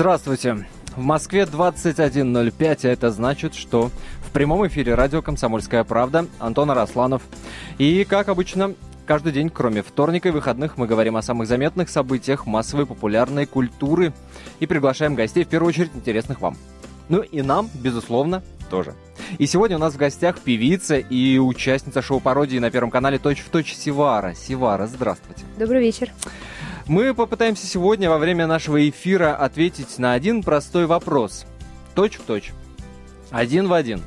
Здравствуйте. В Москве 21.05, а это значит, что в прямом эфире радио «Комсомольская правда» Антон Арасланов. И, как обычно, каждый день, кроме вторника и выходных, мы говорим о самых заметных событиях массовой популярной культуры и приглашаем гостей, в первую очередь, интересных вам. Ну и нам, безусловно, тоже. И сегодня у нас в гостях певица и участница шоу-пародии на Первом канале «Точь в точь» Сивара. Сивара, здравствуйте. Добрый вечер. Мы попытаемся сегодня во время нашего эфира ответить на один простой вопрос. Точь в точь. Один в один.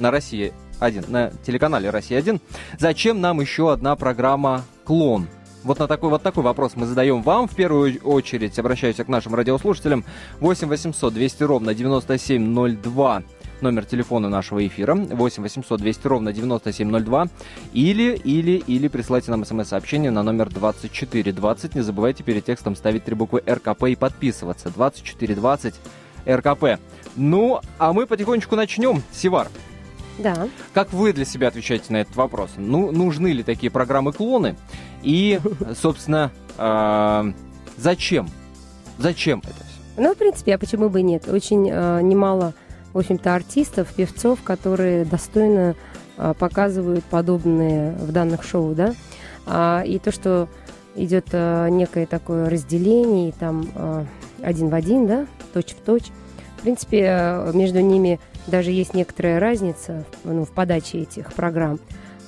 На России один, на телеканале Россия 1. Зачем нам еще одна программа «Клон»? Вот на такой вот такой вопрос мы задаем вам в первую очередь. Обращаюсь к нашим радиослушателям. 8 800 200 ровно 9702 номер телефона нашего эфира 8 800 200 ровно 9702 или, или, или присылайте нам смс-сообщение на номер 2420. Не забывайте перед текстом ставить три буквы РКП и подписываться. 2420 РКП. Ну, а мы потихонечку начнем. Сивар. Да. Как вы для себя отвечаете на этот вопрос? Ну, нужны ли такие программы-клоны? И, собственно, э, зачем? Зачем это все? Ну, в принципе, а почему бы и нет? Очень э, немало в общем-то, артистов, певцов, которые достойно а, показывают подобные в данных шоу, да. А, и то, что идет а, некое такое разделение, там один в один, да, точь в точь. В принципе, между ними даже есть некоторая разница ну, в подаче этих программ.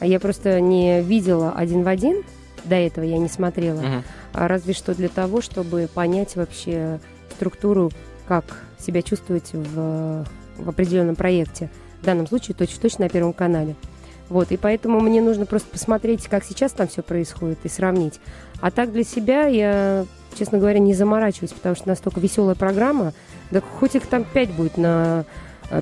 Я просто не видела один в один, до этого я не смотрела, uh-huh. а разве что для того, чтобы понять вообще структуру, как себя чувствовать в в определенном проекте, в данном случае -точно на Первом канале. Вот, и поэтому мне нужно просто посмотреть, как сейчас там все происходит, и сравнить. А так для себя я, честно говоря, не заморачиваюсь, потому что настолько веселая программа, да хоть их там пять будет на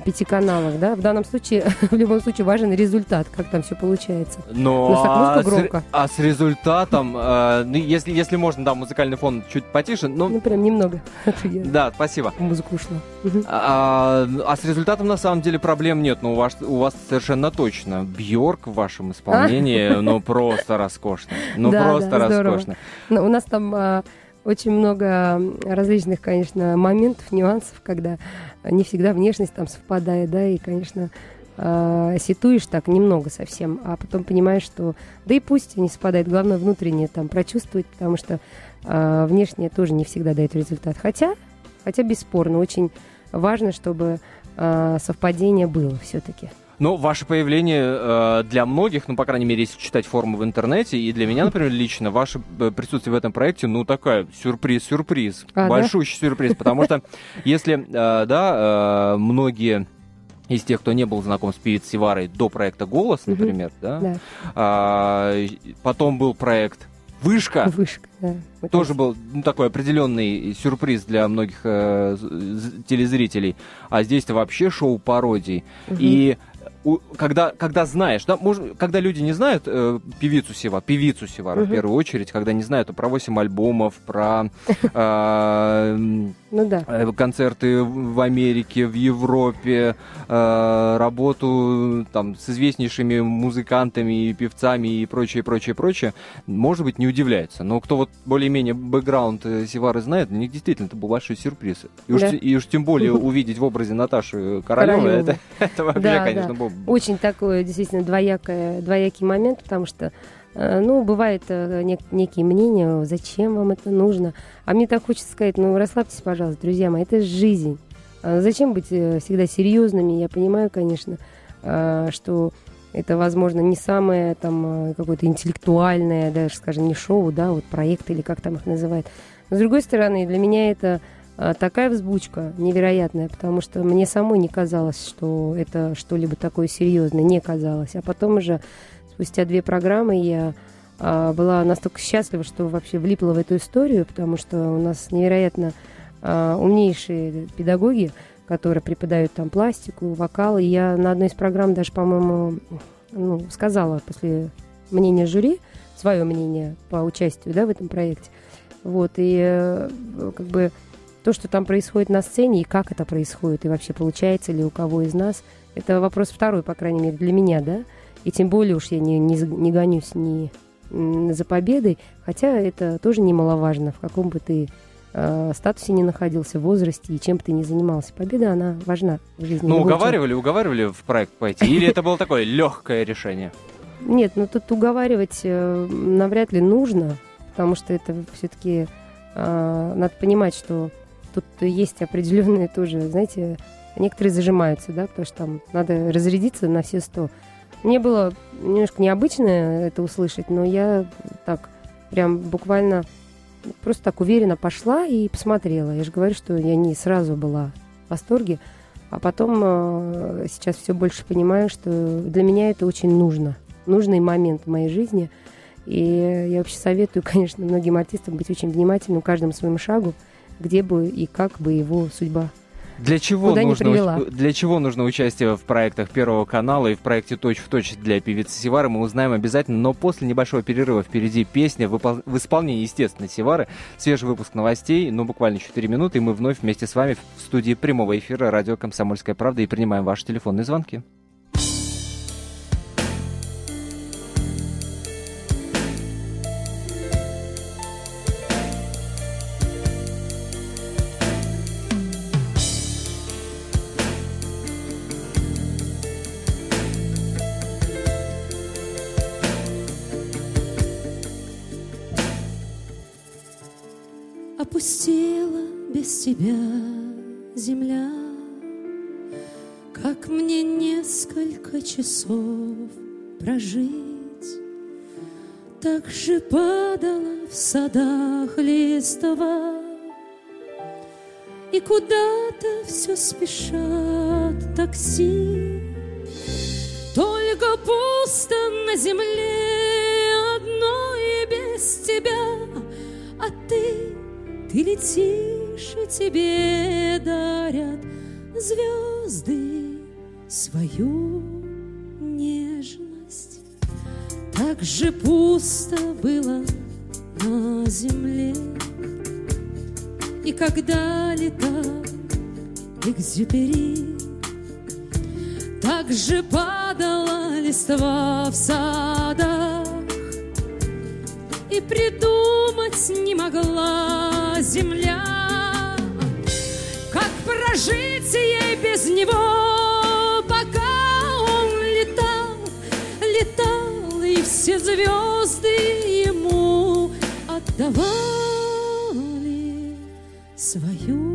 пяти каналах, да? В данном случае, в любом случае, важен результат, как там все получается. Но а, громко. С, а с результатом, э, ну, если, если можно, да, музыкальный фон чуть потише, но... Ну, прям немного. Да, спасибо. Музыка ушла. А, а с результатом, на самом деле, проблем нет, но у вас, у вас совершенно точно. Бьорк в вашем исполнении, ну, просто роскошно. Ну, просто роскошно. У нас там а, очень много различных, конечно, моментов, нюансов, когда не всегда внешность там совпадает, да, и, конечно, э, ситуешь так немного совсем, а потом понимаешь, что да и пусть не совпадает, главное внутреннее там прочувствовать, потому что э, внешнее тоже не всегда дает результат. Хотя, хотя бесспорно, очень важно, чтобы э, совпадение было все-таки. Но ваше появление э, для многих, ну, по крайней мере, если читать форумы в интернете, и для меня, например, лично, ваше э, присутствие в этом проекте, ну, такая сюрприз-сюрприз, а, большущий да? сюрприз, потому что если, э, да, э, многие из тех, кто не был знаком с певицей Сиварой до проекта «Голос», например, да, да. А, потом был проект Вышка. Вышка, да. Тоже был ну, такой определенный сюрприз для многих э, телезрителей. А здесь-то вообще шоу пародий. Угу. И когда, когда знаешь, да, может, когда люди не знают э, певицу Сева, певицу Севара uh-huh. в первую очередь, когда не знают про 8 альбомов, про э, ну, да. Э, концерты в Америке, в Европе, э, работу там с известнейшими музыкантами и певцами и прочее, прочее, прочее, может быть, не удивляется. Но кто вот более-менее бэкграунд э, Севары знает, для них действительно это был большой сюрприз. И уж, да. и уж тем более увидеть в образе Наташи Королевой, это, это вообще, да, конечно, да. был... Очень такой, действительно, двоякое, двоякий момент, потому что ну, бывают э, нек- некие мнения, зачем вам это нужно. А мне так хочется сказать, ну, расслабьтесь, пожалуйста, друзья мои, это жизнь. А зачем быть э, всегда серьезными? Я понимаю, конечно, что это, возможно, не самое там какое-то интеллектуальное, даже, скажем, не шоу, да, вот проект или как там их называют. Но, с другой стороны, для меня это такая взбучка невероятная, потому что мне самой не казалось, что это что-либо такое серьезное, не казалось. А потом уже спустя две программы я а, была настолько счастлива, что вообще влипла в эту историю, потому что у нас невероятно а, умнейшие педагоги, которые преподают там пластику, вокал. И я на одной из программ даже, по-моему, ну, сказала после мнения жюри, свое мнение по участию да, в этом проекте. Вот, и э, как бы то, что там происходит на сцене, и как это происходит, и вообще получается ли у кого из нас, это вопрос второй, по крайней мере, для меня, да. И тем более уж я не, не, не гонюсь ни за победой, хотя это тоже немаловажно, в каком бы ты э, статусе не находился, в возрасте и чем бы ты ни занимался. Победа, она важна в жизни. Ну, уговаривали, уговаривали в проект пойти? Или это было такое легкое решение? Нет, ну тут уговаривать э, навряд ли нужно, потому что это все-таки э, надо понимать, что тут есть определенные тоже, знаете, некоторые зажимаются, да, потому что там надо разрядиться на все сто. Мне было немножко необычно это услышать, но я так прям буквально просто так уверенно пошла и посмотрела. Я же говорю, что я не сразу была в восторге, а потом э, сейчас все больше понимаю, что для меня это очень нужно. Нужный момент в моей жизни. И я вообще советую, конечно, многим артистам быть очень внимательным каждому своему шагу, где бы и как бы его судьба для чего, Куда нужно, для чего нужно участие в проектах Первого канала и в проекте «Точь в точь» для певицы Севары, мы узнаем обязательно, но после небольшого перерыва впереди песня в, в исполнении, естественно, Севары, свежий выпуск новостей, ну, буквально 4 минуты, и мы вновь вместе с вами в студии прямого эфира радио «Комсомольская правда» и принимаем ваши телефонные звонки. Опустела без тебя земля, Как мне несколько часов прожить? Так же падала в садах листва, И куда-то все спешат такси. Только пусто на земле одной без тебя, ты летишь, и тебе дарят звезды свою нежность. Так же пусто было на земле, И когда летал Экзюпери, Так же падала листва в садах, И придумать не могла земля. Как прожить ей без него, пока он летал, летал, и все звезды ему отдавали свою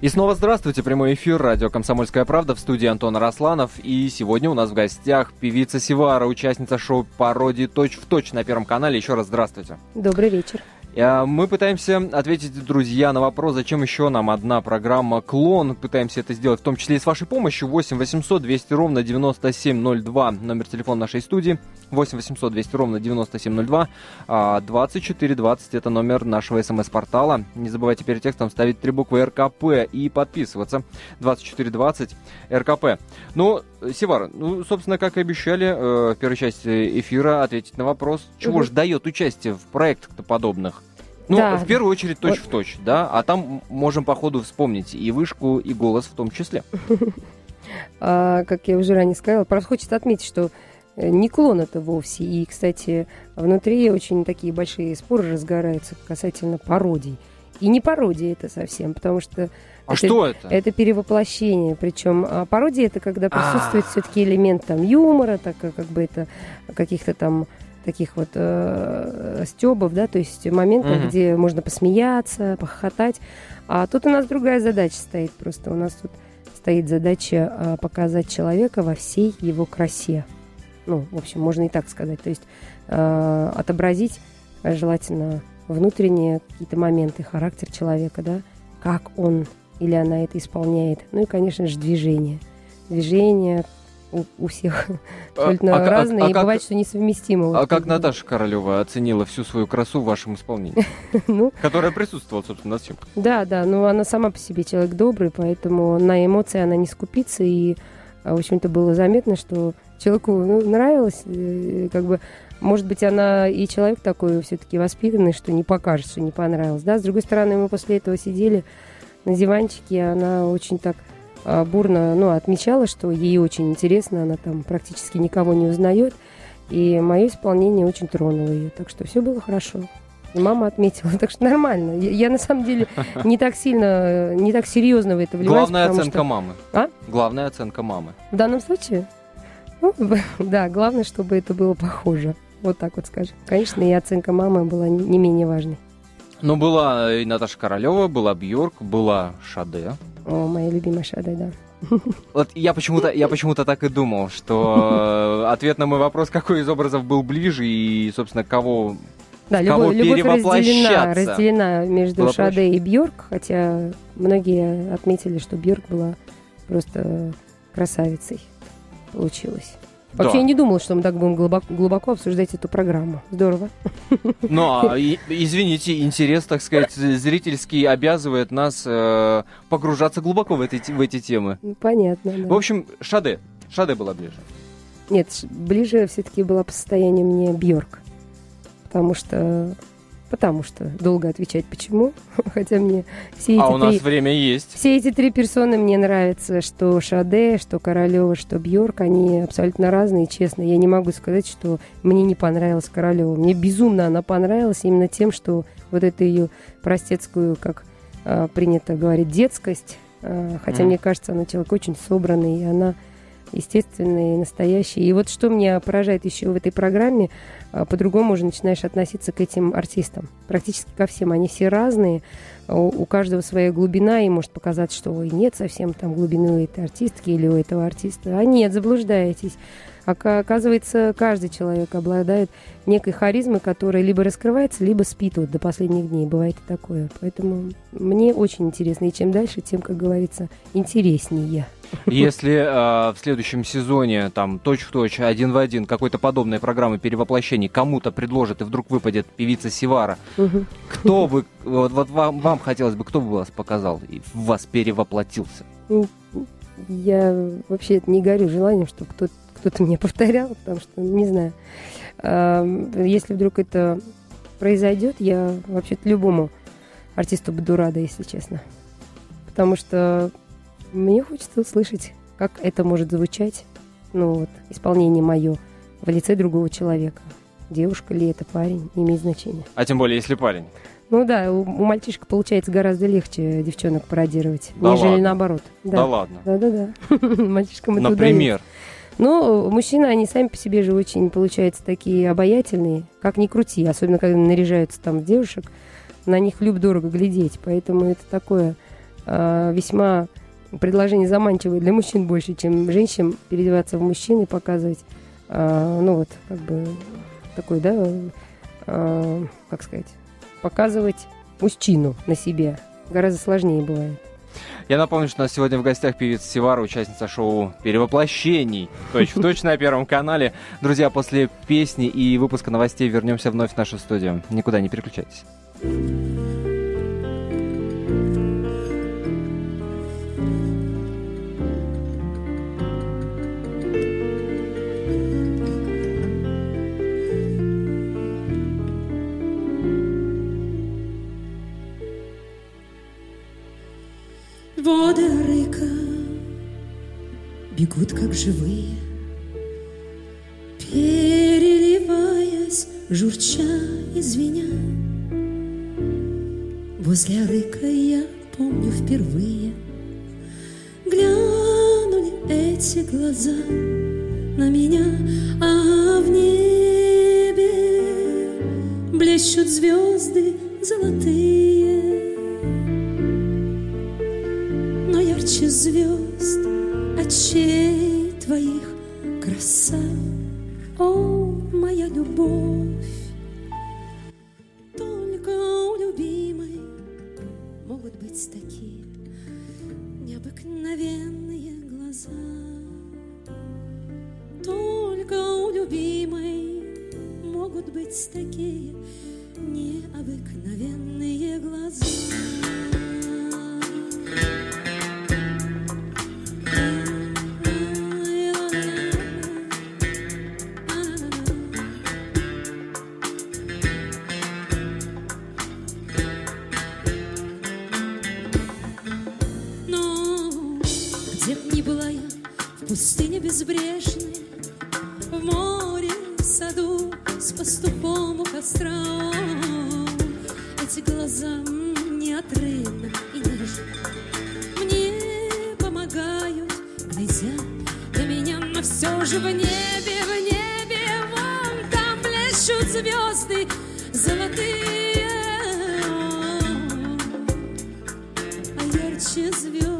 И снова здравствуйте, прямой эфир, радио «Комсомольская правда» в студии Антон Росланов. И сегодня у нас в гостях певица Сивара, участница шоу пародии «Точь в точь» на Первом канале. Еще раз здравствуйте. Добрый вечер. Э, мы пытаемся ответить, друзья, на вопрос, зачем еще нам одна программа «Клон». Пытаемся это сделать, в том числе и с вашей помощью. 8 800 200 ровно 9702, номер телефона нашей студии. 8 800 200 ровно 9702. 24 20 это номер нашего смс-портала. Не забывайте перед текстом ставить три буквы РКП и подписываться. 24 20 РКП. Ну, Севара, ну, собственно, как и обещали э, в первой части эфира ответить на вопрос, чего угу. же дает участие в проектах-то подобных? Ну, да. в первую очередь точь вот. в точь, да, а там можем по ходу вспомнить и вышку, и голос в том числе. А, как я уже ранее сказала, просто хочется отметить, что э, не клон это вовсе. И, кстати, внутри очень такие большие споры разгораются касательно пародий. И не пародия это совсем, потому что... А это, что это? Это перевоплощение. Причем а пародия это когда присутствует а. все-таки элемент там юмора, так как бы это каких-то там таких вот э, стебов, да, то есть моментов, mm-hmm. где можно посмеяться, похохотать. А тут у нас другая задача стоит просто. У нас тут стоит задача э, показать человека во всей его красе. Ну, в общем, можно и так сказать. То есть э, отобразить желательно внутренние какие-то моменты, характер человека, да, как он или она это исполняет. Ну и, конечно же, движение. Движение, у, у всех абсолютно а, а разные, а, а, и как, бывает, что несовместимо. А вот, как Наташа Королева оценила всю свою красу в вашем исполнении? ну, Которая присутствовала, собственно, на съемках. Да, да, но она сама по себе человек добрый, поэтому на эмоции она не скупится, и, в общем-то, было заметно, что человеку ну, нравилось, э, как бы, может быть, она и человек такой все-таки воспитанный, что не покажет, что не понравилось, да. С другой стороны, мы после этого сидели на диванчике, она очень так а, бурно ну, отмечала, что ей очень интересно, она там практически никого не узнает. И мое исполнение очень тронуло ее. Так что все было хорошо. И мама отметила, так что нормально. Я, я на самом деле не так сильно, не так серьезно в это вливаюсь. Главная оценка что- мамы. А? Главная оценка мамы. В данном случае? Ну, да, главное, чтобы это было похоже. Вот так вот скажем. Конечно, и оценка мамы была не менее важной. Ну, была и Наташа Королева, была Бьорк, была Шаде. О, моя любимая Шада, да. Вот я почему-то, я почему-то так и думал, что э, ответ на мой вопрос, какой из образов был ближе и, собственно, кого... Да, Кого любовь, любовь разделена, разделена между Воплощ- Шаде и Бьорк, хотя многие отметили, что Бьорк была просто красавицей. Получилось. Вообще, Да. я не думала, что мы так будем глубоко, глубоко обсуждать эту программу. Здорово. Ну, а, и- извините, интерес, так сказать, зрительский обязывает нас э, погружаться глубоко в эти, в эти темы. Ну, Понятно, да. В общем, Шаде. Шаде была ближе. Нет, ближе все-таки была по состоянию мне Бьорк. Потому что... Потому что долго отвечать почему. Хотя мне все эти А у три... нас время есть. Все эти три персоны мне нравятся, что Шаде, что Королева, что Бьорк, они абсолютно разные, честно. Я не могу сказать, что мне не понравилась Королева. Мне безумно она понравилась именно тем, что вот эту ее простецкую, как а, принято говорить, детскость, а, хотя Мгм. мне кажется, она человек очень собранный, и она естественная и настоящая. И вот что меня поражает еще в этой программе, а, по-другому уже начинаешь относиться к этим артистам. Практически ко всем. Они все разные, у, у каждого своя глубина, и может показаться, что ой, нет совсем там глубины у этой артистки или у этого артиста. А нет, заблуждаетесь. Ока- Оказывается, каждый человек обладает некой харизмой, которая либо раскрывается, либо спит вот до последних дней. Бывает и такое. Поэтому мне очень интересно. И чем дальше, тем, как говорится, интереснее. Если э, в следующем сезоне там точь-в-точь, один в один какой-то подобной программы перевоплощений кому-то предложат и вдруг выпадет певица Сивара, Мгм. кто бы, вот, вот вам, вам хотелось бы, кто бы вас показал и в вас перевоплотился? Я вообще не горю желанием, чтобы кто-то кто-то мне повторял, потому что не знаю. Если вдруг это произойдет, я вообще-то любому артисту буду рада, если честно. Потому что мне хочется услышать, как это может звучать, ну вот, исполнение мое в лице другого человека. Девушка ли это, парень, не имеет значения. А тем более, если парень. Ну да, у, у мальчишек получается гораздо легче девчонок пародировать, Да нежели ладно? наоборот. Да, ладно. Да-да-да. Мальчишкам это удается. Например. Ну, мужчины, они сами по себе же очень, получаются, такие обаятельные, как ни крути, особенно когда наряжаются там девушек, на них люб дорого глядеть, поэтому это такое а, весьма предложение заманчивое для мужчин больше, чем женщин переодеваться в мужчин и показывать, а, ну вот, как бы, такой, да, а, как сказать, показывать мужчину на себе. Гораздо сложнее бывает. Я напомню, что у нас сегодня в гостях певица Сивара, участница шоу «Перевоплощений». Точь в точь на Первом канале. Друзья, после песни и выпуска новостей вернемся вновь в нашу студию. Никуда не переключайтесь. Воды рыка бегут, как живые, Переливаясь, журча и звеня. Возле рыка я помню впервые Глянули эти глаза на меня, а в небе блещут звезды золотые. Звезд очей твоих краса, звезды золотые. А ярче звезд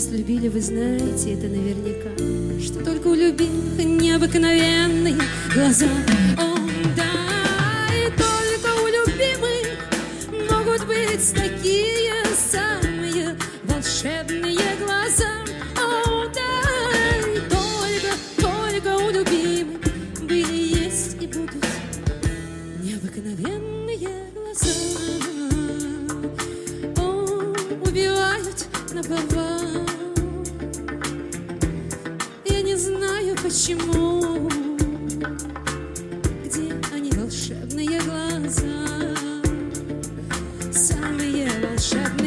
Раз любили, вы знаете это наверняка, что только у любимых необыкновенные глаза. shut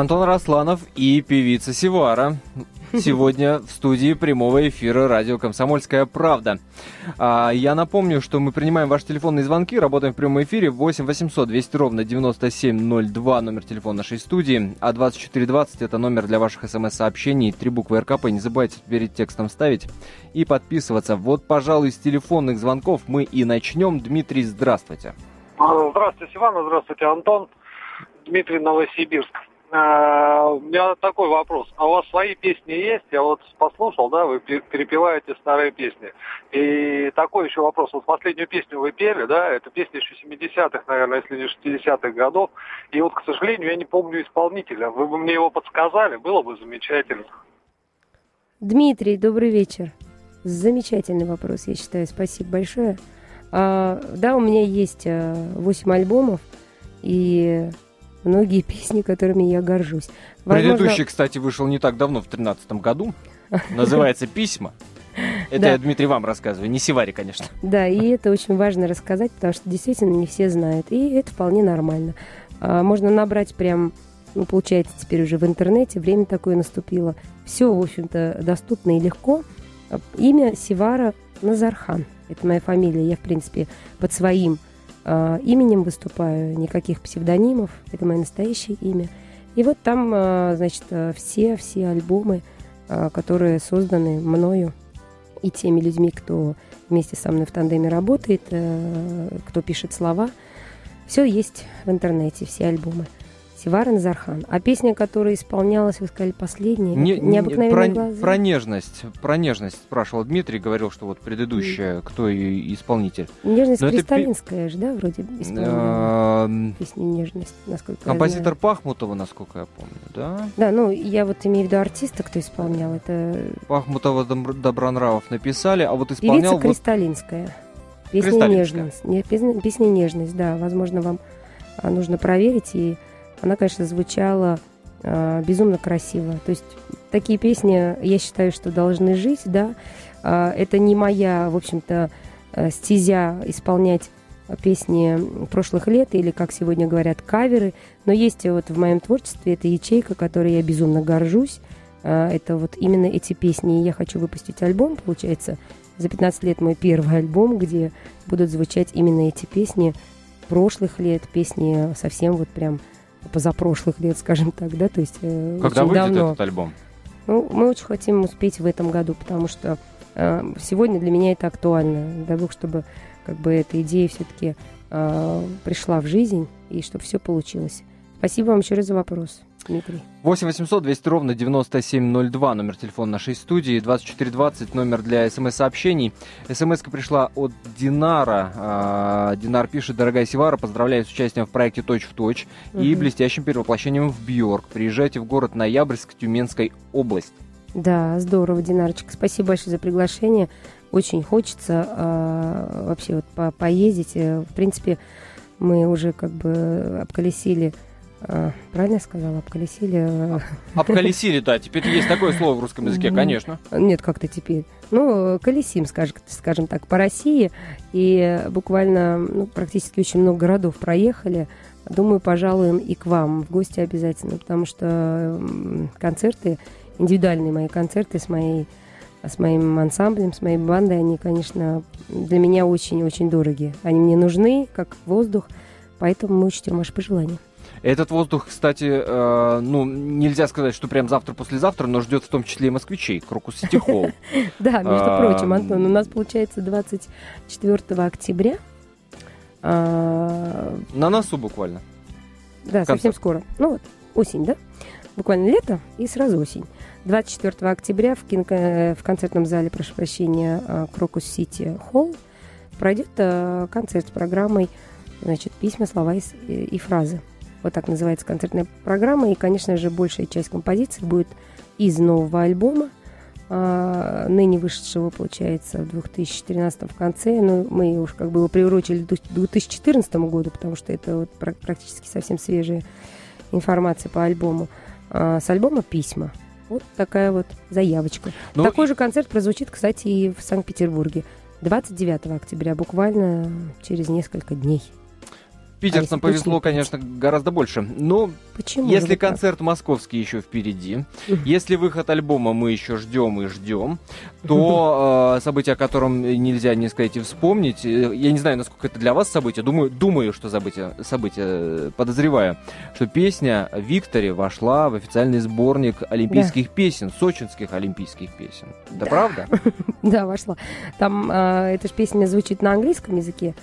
Антон Росланов и певица Сивара. Сегодня в студии прямого эфира радио «Комсомольская правда». А, я напомню, что мы принимаем ваши телефонные звонки, работаем в прямом эфире 8 800 200 ровно 9702, номер телефона нашей студии, а 2420 это номер для ваших смс-сообщений, три буквы РКП, не забывайте перед текстом ставить и подписываться. Вот, пожалуй, с телефонных звонков мы и начнем. Дмитрий, здравствуйте. Здравствуйте, Иван, здравствуйте, Антон. Дмитрий Новосибирск. А, У меня такой вопрос. А у вас свои песни есть? Я вот послушал, да, вы пе- перепеваете старые песни. И такой еще вопрос. Вот последнюю песню вы пели, да, это песня еще 70-х, наверное, если не 60-х годов. И вот, к сожалению, я не помню исполнителя. Вы бы мне его подсказали, было бы замечательно. Дмитрий, добрый вечер. Замечательный вопрос, я считаю. Спасибо большое. А, да, у меня есть а, 8 альбомов и многие песни, которыми я горжусь. Возможно, Предыдущий, кстати, вышел не так давно, в 2013 году. Называется «Письма». Это Да. я, Дмитрий, вам рассказываю, не Севаре, конечно. Да, и это очень важно рассказать, потому что действительно не все знают. И это вполне нормально. А, Можно набрать прям, ну, получается, теперь уже в интернете, время такое наступило. Все, в общем-то, доступно и легко. Имя Сивара Назархан. Это моя фамилия. Я, в принципе, под своим именем выступаю. Никаких псевдонимов. Это мое настоящее имя. И вот там, а, значит, а, все, все альбомы, которые созданы мною и теми людьми, кто вместе со мной в тандеме работает, э, кто пишет слова. Все есть в интернете, все альбомы. Сивара Назархан. А песня, которая исполнялась, вы сказали, последняя, Не- не- «Необыкновенные про, глаза». про нежность. Про нежность спрашивал Дмитрий, говорил, что вот предыдущая, кто и исполнитель. Нежность Но это кристаллинская же, да, вроде исполняла Эм, песню «Нежность», насколько Композитор. Пахмутова, насколько я помню, да? Да, ну, я вот имею в виду артиста, кто исполнял. Это Пахмутова Добронравов написали, а вот исполнял певица вот Кристалинская. Песня. «Нежность». Не, песня, песня «Нежность», да. Возможно, вам а, нужно проверить. И она, конечно, звучала а, безумно красиво. То есть такие песни, я считаю, что должны жить, да. А, это не моя, в общем-то, э, стезя исполнять песни прошлых лет или, как сегодня говорят, каверы. Но есть вот в моем творчестве эта ячейка, которой я безумно горжусь. А, Это вот именно эти песни. Я хочу выпустить альбом, получается, за 15 лет мой первый альбом, где будут звучать именно эти песни прошлых лет, песни совсем вот прям позапрошлых лет, скажем так, да, то есть э, когда очень выйдет давно. этот альбом. Ну, мы очень хотим успеть в этом году, потому что э, сегодня для меня это актуально. Дай бог, чтобы как бы эта идея все-таки пришла в жизнь и чтобы все получилось. Спасибо вам еще раз за вопрос, Дмитрий. 8 800 200 ровно 9702, номер телефона нашей студии, 2420, номер для смс-сообщений. смс пришла от Динара. А, Динар пишет, дорогая Севара, поздравляю с участием в проекте «Точь в точь» и Мгм. блестящим перевоплощением в Бьорк. Приезжайте в город Ноябрьск, Тюменской область. Да, здорово, Динарочка. Спасибо большое за приглашение. Очень хочется а, вообще вот по- поездить. Э, В принципе, мы уже как бы обколесили, правильно я сказала, обколесили? а, Обколесили, да, теперь есть такое слово в русском языке, конечно. Нет, как-то теперь. Ну, колесим, скажем, скажем так, по России. И буквально ну, практически очень много городов проехали. Думаю, пожалуем и к вам в гости обязательно, потому что концерты, индивидуальные мои концерты с моей с моим ансамблем, с моей бандой, они, конечно, для меня очень-очень дорогие. Они мне нужны, как воздух, поэтому мы учтем ваши пожелания. Этот воздух, кстати, э, ну, нельзя сказать, что прям завтра-послезавтра, но ждет в том числе и москвичей, Крокус Сити Холл. Да, между А, прочим, Антон, у нас получается 24 октября. А, На носу буквально. Да, совсем скоро. Ну вот, осень, да? Буквально лето и сразу осень. 24 октября в, кино- э, в концертном зале, прошу прощения, а, Крокус Сити Холл пройдет э, концерт с программой значит, «Письма, слова и, и- и фразы». Вот так называется концертная программа. И, конечно же, большая часть композиций будет из нового альбома, а, ныне вышедшего, получается, в 2013 в конце. Но мы уж как бы его приурочили к 2014 году, потому что это вот пра- практически совсем свежая информация по альбому. А, с альбома «Письма». Вот такая вот заявочка. Ну, Такой и- же концерт прозвучит, кстати, и в Санкт-Петербурге. 29 октября, буквально через несколько дней. Питерцам А повезло, точно конечно, гораздо больше. Но Почему? если вот так? концерт московский еще впереди, если выход альбома мы еще ждем и ждем, то э, событие, о котором нельзя не сказать и вспомнить, э, я не знаю, насколько это для вас событие, думаю, думаю, что событие, событие, э, подозреваю, что песня «Викторе» вошла в официальный сборник олимпийских песен, сочинских олимпийских песен. Это Да. правда? Да, вошла. Там а, эта же песня звучит на английском языке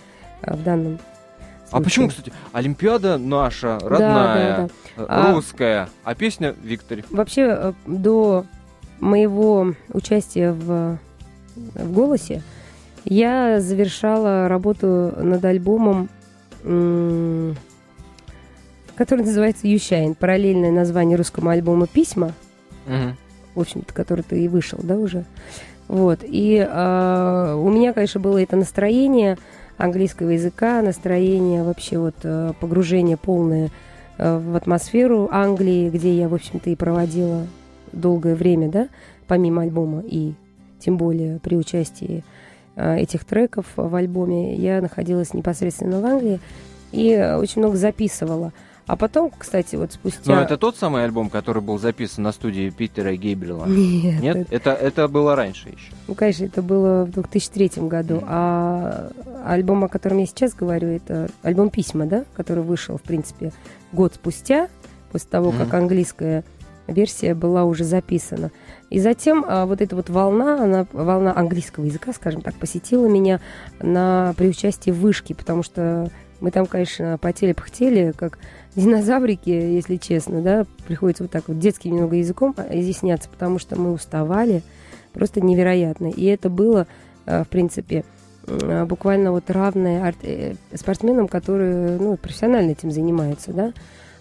в данном А почему, кстати, Олимпиада наша, Да, родная, да, да. э, А- русская, а песня «Викторе»? Вообще, э, до моего участия в, в «Голосе» я завершала работу над альбомом, который называется «Ющайн». Параллельное название русскому альбому «Письма», Мгм. в общем-то, который-то и вышел, да, уже. Вот. И а, у меня, конечно, было это настроение английского языка, настроение вообще вот э, погружение полное э, в атмосферу Англии, где я, в общем-то, и проводила долгое время, да, помимо альбома и тем более при участии э, этих треков в альбоме, я находилась непосредственно в Англии и очень много записывала. А потом, кстати, вот спустя... Но это тот самый альбом, который был записан на студии Питера Гейбрила? Нет. Нет? Это, это было раньше еще. Ну, конечно, это было в 2003 году. А альбом, о котором я сейчас говорю, это альбом «Письма», да, который вышел, в принципе, год спустя, после того, как Мгм. английская версия была уже записана. И затем а, вот эта вот волна, она, волна английского языка, скажем так, посетила меня на, при участии в вышке, потому что мы там, конечно, потели-пыхтели, как динозаврики, если честно, да, приходится вот так вот детским немного языком изъясняться, потому что мы уставали просто невероятно. И это было, э, в принципе, э, буквально вот равное э, спортсменам, которые ну, профессионально этим занимаются, да,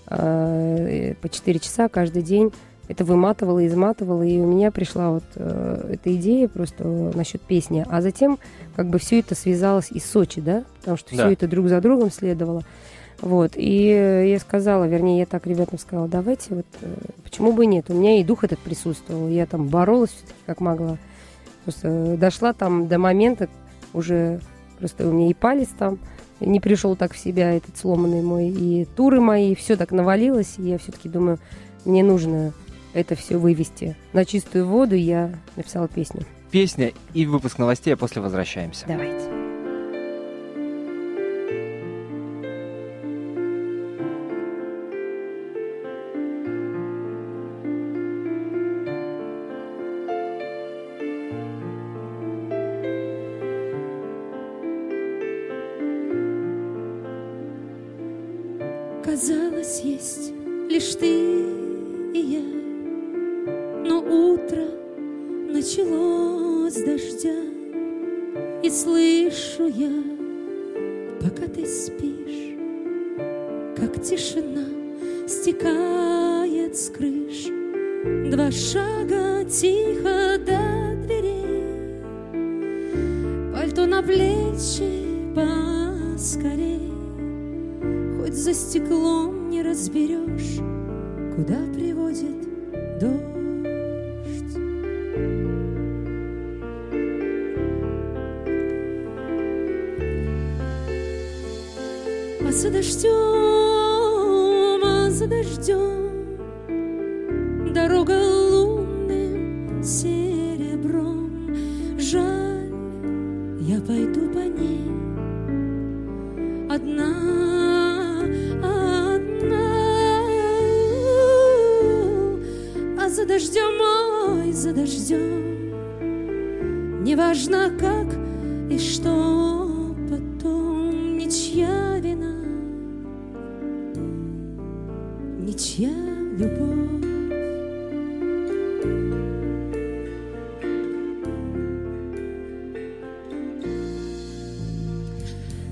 по 4 часа каждый день. Это выматывало, изматывало, и у меня пришла вот э, эта идея просто насчет песни. А затем как бы все это связалось из Сочи, да, потому что Да. все это друг за другом следовало. Вот, и э, я сказала, вернее, я так ребятам сказала, давайте, вот, э, почему бы и нет, у меня и дух этот присутствовал, я там боролась все-таки как могла. Просто э, дошла там до момента, уже просто у меня и палец там не пришел так в себя, этот сломанный мой, и туры мои, все так навалилось, и я все-таки думаю, мне нужно это все вывести на чистую воду, я написала песню. Песня и выпуск новостей, а после возвращаемся. Давайте. Казалось, есть лишь ты и я, началось дождя, и слышу я, пока ты спишь, как тишина стекает с крыш. Два шага тихо до дверей, пальто на плечи поскорей. Хоть за стеклом не разберешь, куда приводит за дождем, а за дождем Дорога лунным серебром. Жаль, я пойду по ней Одна, одна. А за дождем, ой, за дождем Неважно как и что потом Ничья Ничья любовь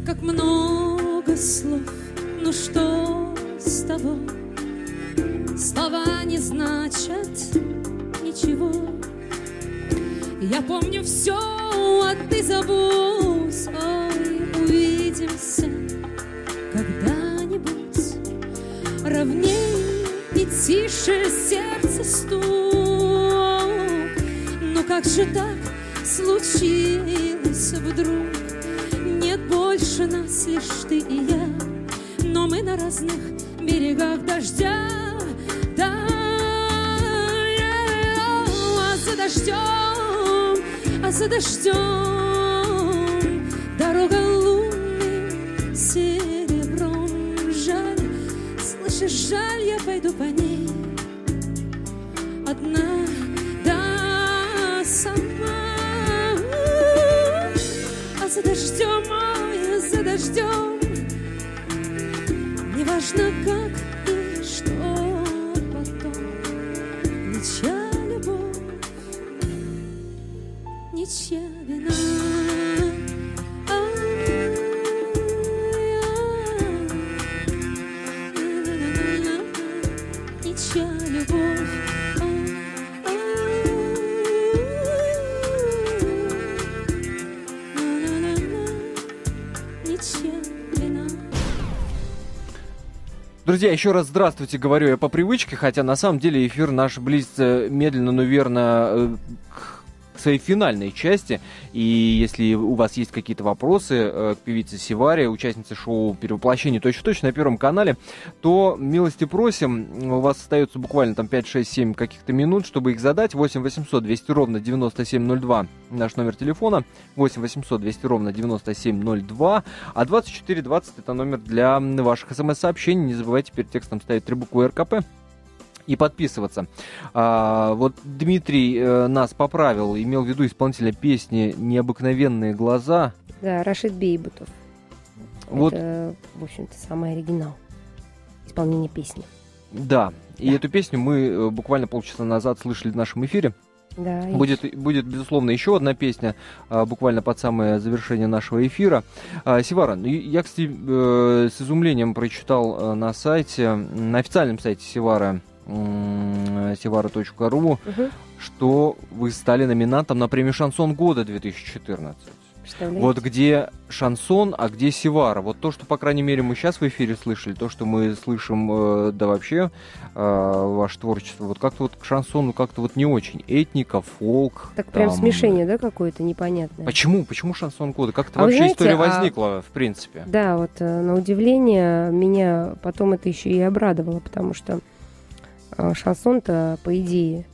Как много слов, ну что с того? Слова не значат ничего. Я помню все, а ты забудь. Стук. Ну как же так случилось вдруг? Нет больше нас, лишь ты и я, но мы на разных берегах дождя. Да, а за дождем, а за дождем дорога лунным серебром. Жаль, слышишь, жаль, я пойду по Неважно как Друзья, еще раз здравствуйте, говорю я по привычке, хотя на самом деле эфир наш близится медленно, но верно э, своей финальной части. И если у вас есть какие-то вопросы э, к певице Севаре, участнице шоу «Перевоплощение точно-точно» на Первом канале, то милости просим. У вас остается буквально там 5, 6, 7 каких-то минут, чтобы их задать. 8 800 200 ровно 9702 наш номер телефона. 8 800 200 ровно 9702. А 2420 это номер для ваших смс-сообщений. Не забывайте перед текстом ставить три буквы РКП и подписываться. А, вот Дмитрий э, нас поправил, имел в виду исполнителя песни «Необыкновенные глаза». Да, Рашид Бейбутов. Вот. Это, в общем-то, самый оригинал исполнения песни. Да, и Да. эту песню мы э, буквально полчаса назад слышали в нашем эфире. Да, и Будет, будет, безусловно, еще одна песня, а, буквально под самое завершение нашего эфира. А, Севара, и я, кстати, э, с изумлением прочитал э, на сайте, на официальном сайте Севара, м, sevara.ru, Мгм. что вы стали номинантом на премию «Шансон года» 2014. Представляете? Вот где шансон, а где Севара. Вот то, что, по крайней мере, мы сейчас в эфире слышали, то, что мы слышим, э, да вообще, э, ваше творчество, вот как-то вот к шансону как-то вот не очень. Этника, фолк. Так прям там. смешение, да, какое-то непонятное? Почему? Почему шансон года? Как это А вообще знаете, история а- возникла, в принципе? Да, вот э, на удивление меня потом это еще и обрадовало, потому что шансон-то, по идее,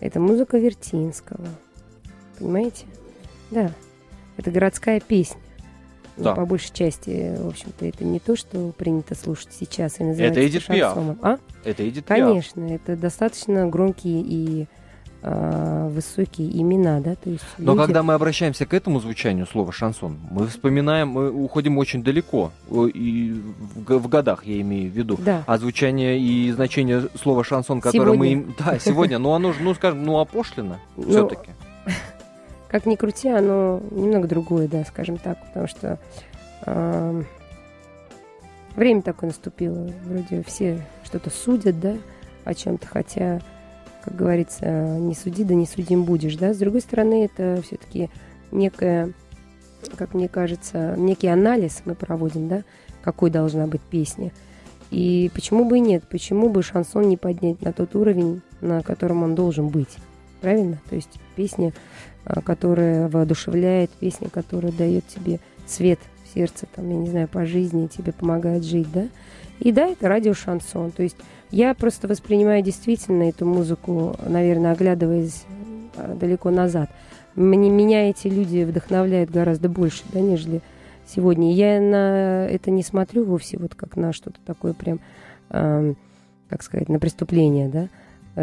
это музыка Вертинского. Понимаете? Да. Это городская песня. Ну, Да. по большей части, в общем-то, это не то, что принято слушать сейчас и называется Это Эдит Пиаф. шансоном. А? Это Эдит Пиаф. Конечно, это достаточно громкие и а, высокие имена, да, то есть Но люди- когда мы обращаемся к этому звучанию слова шансон, мы вспоминаем, мы уходим очень далеко. О, И в, в годах я имею в виду. Да. А звучание и значение слова шансон, которое мы... Сегодня. им- Да, сегодня. Ну, оно же, ну, скажем, ну, опошлено Ну, все-таки. Как ни крути, оно немного другое, да, скажем так, потому что ам, время такое наступило. Вроде все что-то судят, да, о чем-то, хотя, как говорится, не суди, да не судим будешь, да. С другой стороны, это все-таки некая, как мне кажется, некий анализ мы проводим, да, какой должна быть песня. И почему бы и нет, почему бы шансон не поднять на тот уровень, на котором он должен быть, правильно? То есть песня а, которая воодушевляет, песня, которая дает тебе свет в сердце, там, я не знаю, по жизни, тебе помогает жить, да. И да, это радио шансон. То есть я просто воспринимаю действительно эту музыку, наверное, оглядываясь а, далеко назад. Мне, меня эти люди вдохновляют гораздо больше, да, нежели сегодня. Я на это не смотрю вовсе вот как на что-то такое прям, ам, как сказать, на преступление, да,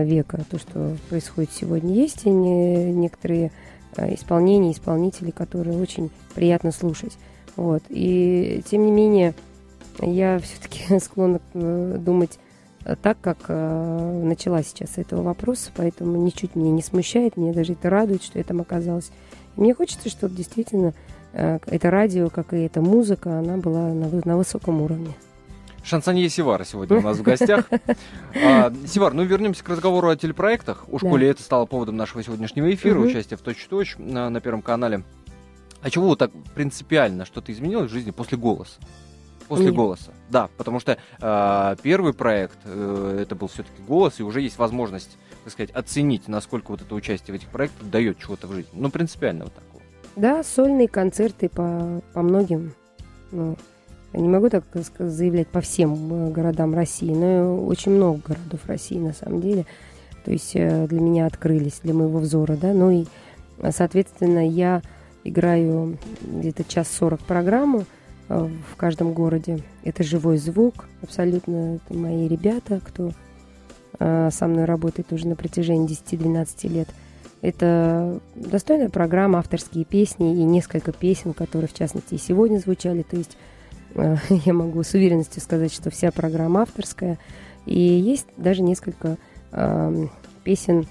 века, то, что происходит сегодня. Есть и не- некоторые э, исполнения, исполнители, которые очень приятно слушать. Вот. И тем не менее, я все-таки склонна э, думать э, так, как э, начала сейчас с этого вопроса, поэтому ничуть меня не смущает, меня даже это радует, что я там оказалась. И мне хочется, чтобы действительно э, это радио, как и эта музыка, она была на, на высоком уровне. Шансонье Севара сегодня у нас в гостях. А, Севар, ну вернемся к разговору о телепроектах. Уж Да. коли это стало поводом нашего сегодняшнего эфира, Мгм. участие в «Точь-точь» на, на Первом канале. А чего вот так принципиально что-то изменилось в жизни после «Голоса»? После Нет. «Голоса». Да, потому что а, первый проект, э, это был все-таки «Голос», и уже есть возможность, так сказать, оценить, насколько вот это участие в этих проектах дает чего-то в жизни. Ну, принципиально вот такого. Да, сольные концерты по, по многим. Ну, не могу так ска- заявлять по всем э, городам России, но очень много городов России на самом деле. То есть э, для меня открылись, для моего взора, да. Ну и, э, соответственно, я играю где-то час сорок программу э, в каждом городе. Это живой звук, абсолютно. Это мои ребята, кто э, со мной работает уже на протяжении 10-12 лет. Это достойная программа, авторские песни и несколько песен, которые, в частности, и сегодня звучали. То есть э, я могу с уверенностью сказать, что вся программа авторская. И есть даже несколько эм, песен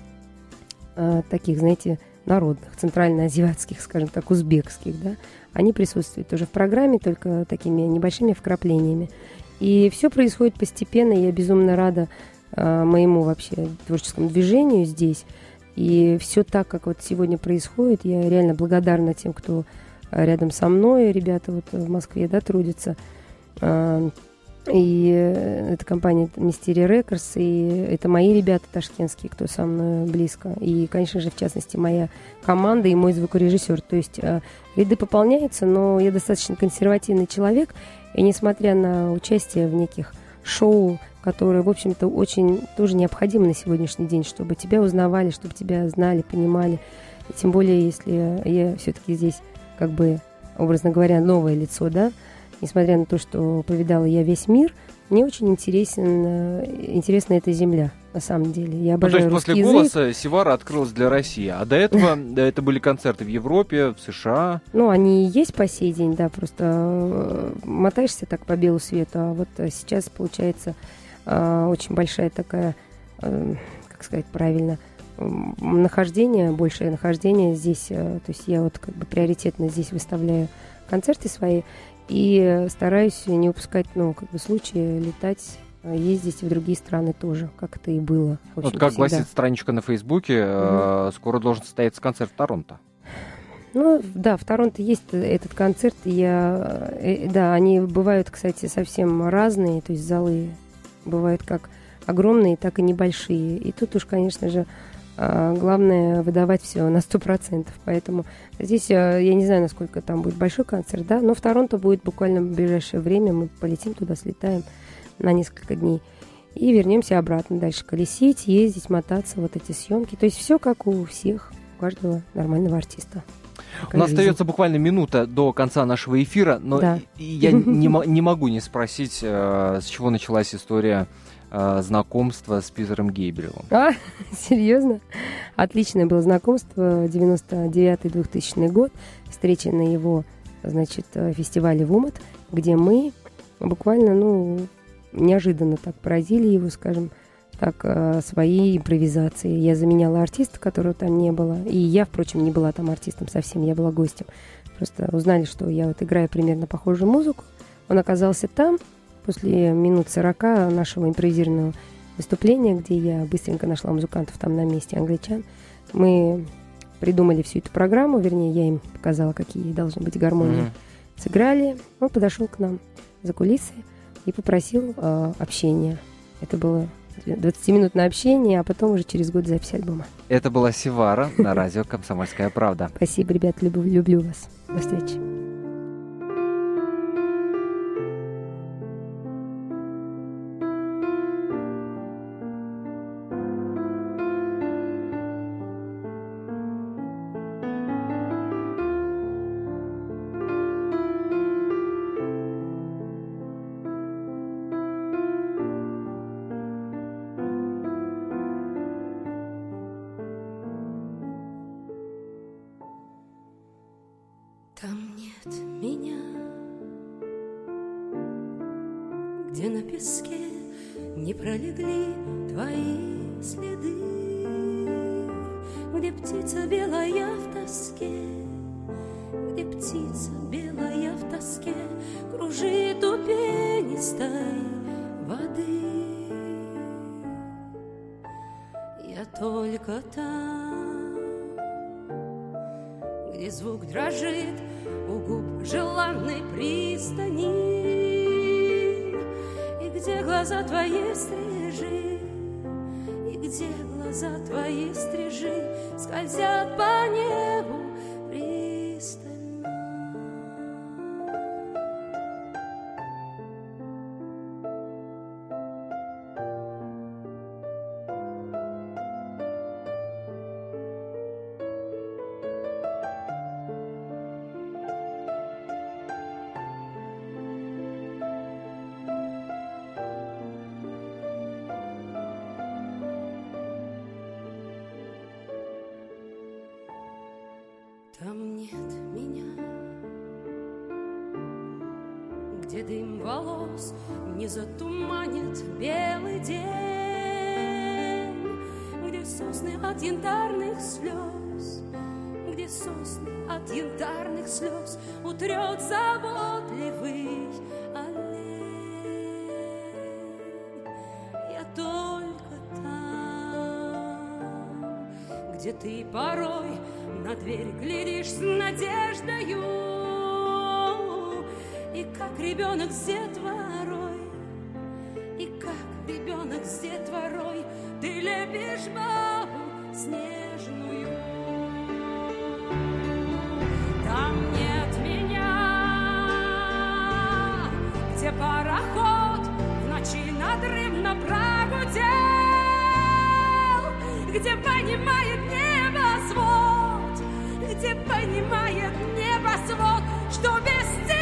э, таких, знаете, народных, центральноазиатских, скажем так, узбекских, да. Они присутствуют тоже в программе, только такими небольшими вкраплениями. И все происходит постепенно. Я безумно рада э, моему вообще творческому движению здесь. И все так, как вот сегодня происходит, я реально благодарна тем, кто э, рядом со мной, ребята вот в Москве, да, трудятся. Э, И э, это компания Mystery Records, и это мои ребята ташкентские, кто со мной близко. И, конечно же, в частности, моя команда и мой звукорежиссер. То есть э, ряды пополняются, но я достаточно консервативный человек, и несмотря на участие в неких шоу, которые, в общем-то, очень тоже необходимы на сегодняшний день, чтобы тебя узнавали, чтобы тебя знали, понимали. И тем более, если я все-таки здесь, как бы, образно говоря, новое лицо, да, несмотря на то, что повидала я весь мир, мне очень интересен, э, интересна эта земля, на самом деле. Я Ну, то обожаю есть после язык. голоса Севара открылась для России. А до этого это были концерты в Европе, в США. Ну, они и есть по сей день, да, просто э, мотаешься так по белу свету, а вот э, сейчас получается очень большая такая, как сказать правильно, нахождение, большее нахождение здесь, то есть я вот как бы приоритетно здесь выставляю концерты свои и э, стараюсь не упускать, ну, как бы случая летать, э, ездить в другие страны тоже, как это и было. Вот как всегда. гласит страничка на Фейсбуке, э, скоро должен состояться концерт в Торонто. Ну, да, в Торонто есть этот концерт. Я, э, да, они бывают, кстати, совсем разные. То есть залы бывают как огромные, так и небольшие. И тут уж, конечно же, а, главное выдавать все на сто процентов. Поэтому здесь а, я не знаю, насколько там будет большой концерт, да, но в Торонто будет буквально в ближайшее время. Мы полетим туда, слетаем на несколько дней. И вернемся обратно дальше колесить, ездить, мотаться, вот эти съемки. То есть все как у всех, у каждого нормального артиста. У Такая нас жизнь. остается буквально минута до конца нашего эфира, но Да. я не, не могу не спросить, э, с чего началась история э, знакомства с Питером Гейбрилом. А, серьезно? Отличное было знакомство. 99-2000 год. Встреча на его, значит, э, фестивале в Умат, где мы буквально, ну, неожиданно так поразили его, скажем так, э, своей импровизацией. Я заменяла артиста, которого там не было. И я, впрочем, не была там артистом совсем, я была гостем. Просто узнали, что я вот играю примерно похожую музыку. Он оказался там после минут 40 нашего импровизированного выступления, где я быстренько нашла музыкантов там на месте, англичан. Мы придумали всю эту программу, вернее, я им показала, какие должны быть гармонии. Мгм. Сыграли, он подошел к нам за кулисы и попросил э, общения. Это было 20-минутное общение, а потом уже через год запись альбома. Это была Севара на радио «Комсомольская правда». Спасибо, ребят, люблю, люблю вас. До встречи. Птица белая в тоске кружит у пенистой воды. Я только там, где звук дрожит у губ желанной пристани, и где глаза твои стрижи, и где глаза твои стрижи скользят по небу где дым волос не затуманит белый день, где сосны от янтарных слез, где сосны от янтарных слез утрет заботливый олень. Я только там, где ты порой на дверь глядишь с надеждою, и как ребенок с детворой ребенок с детворой, ты лепишь бабу снежную. Там нет меня, где пароход в ночи надрывно прогудел, где понимает небосвод, где понимает небосвод, что без тебя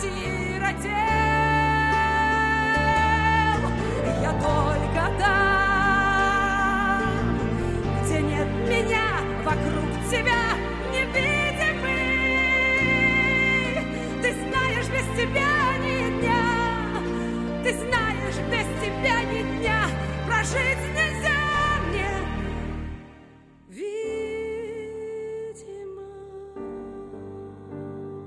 осиротел. Я только там,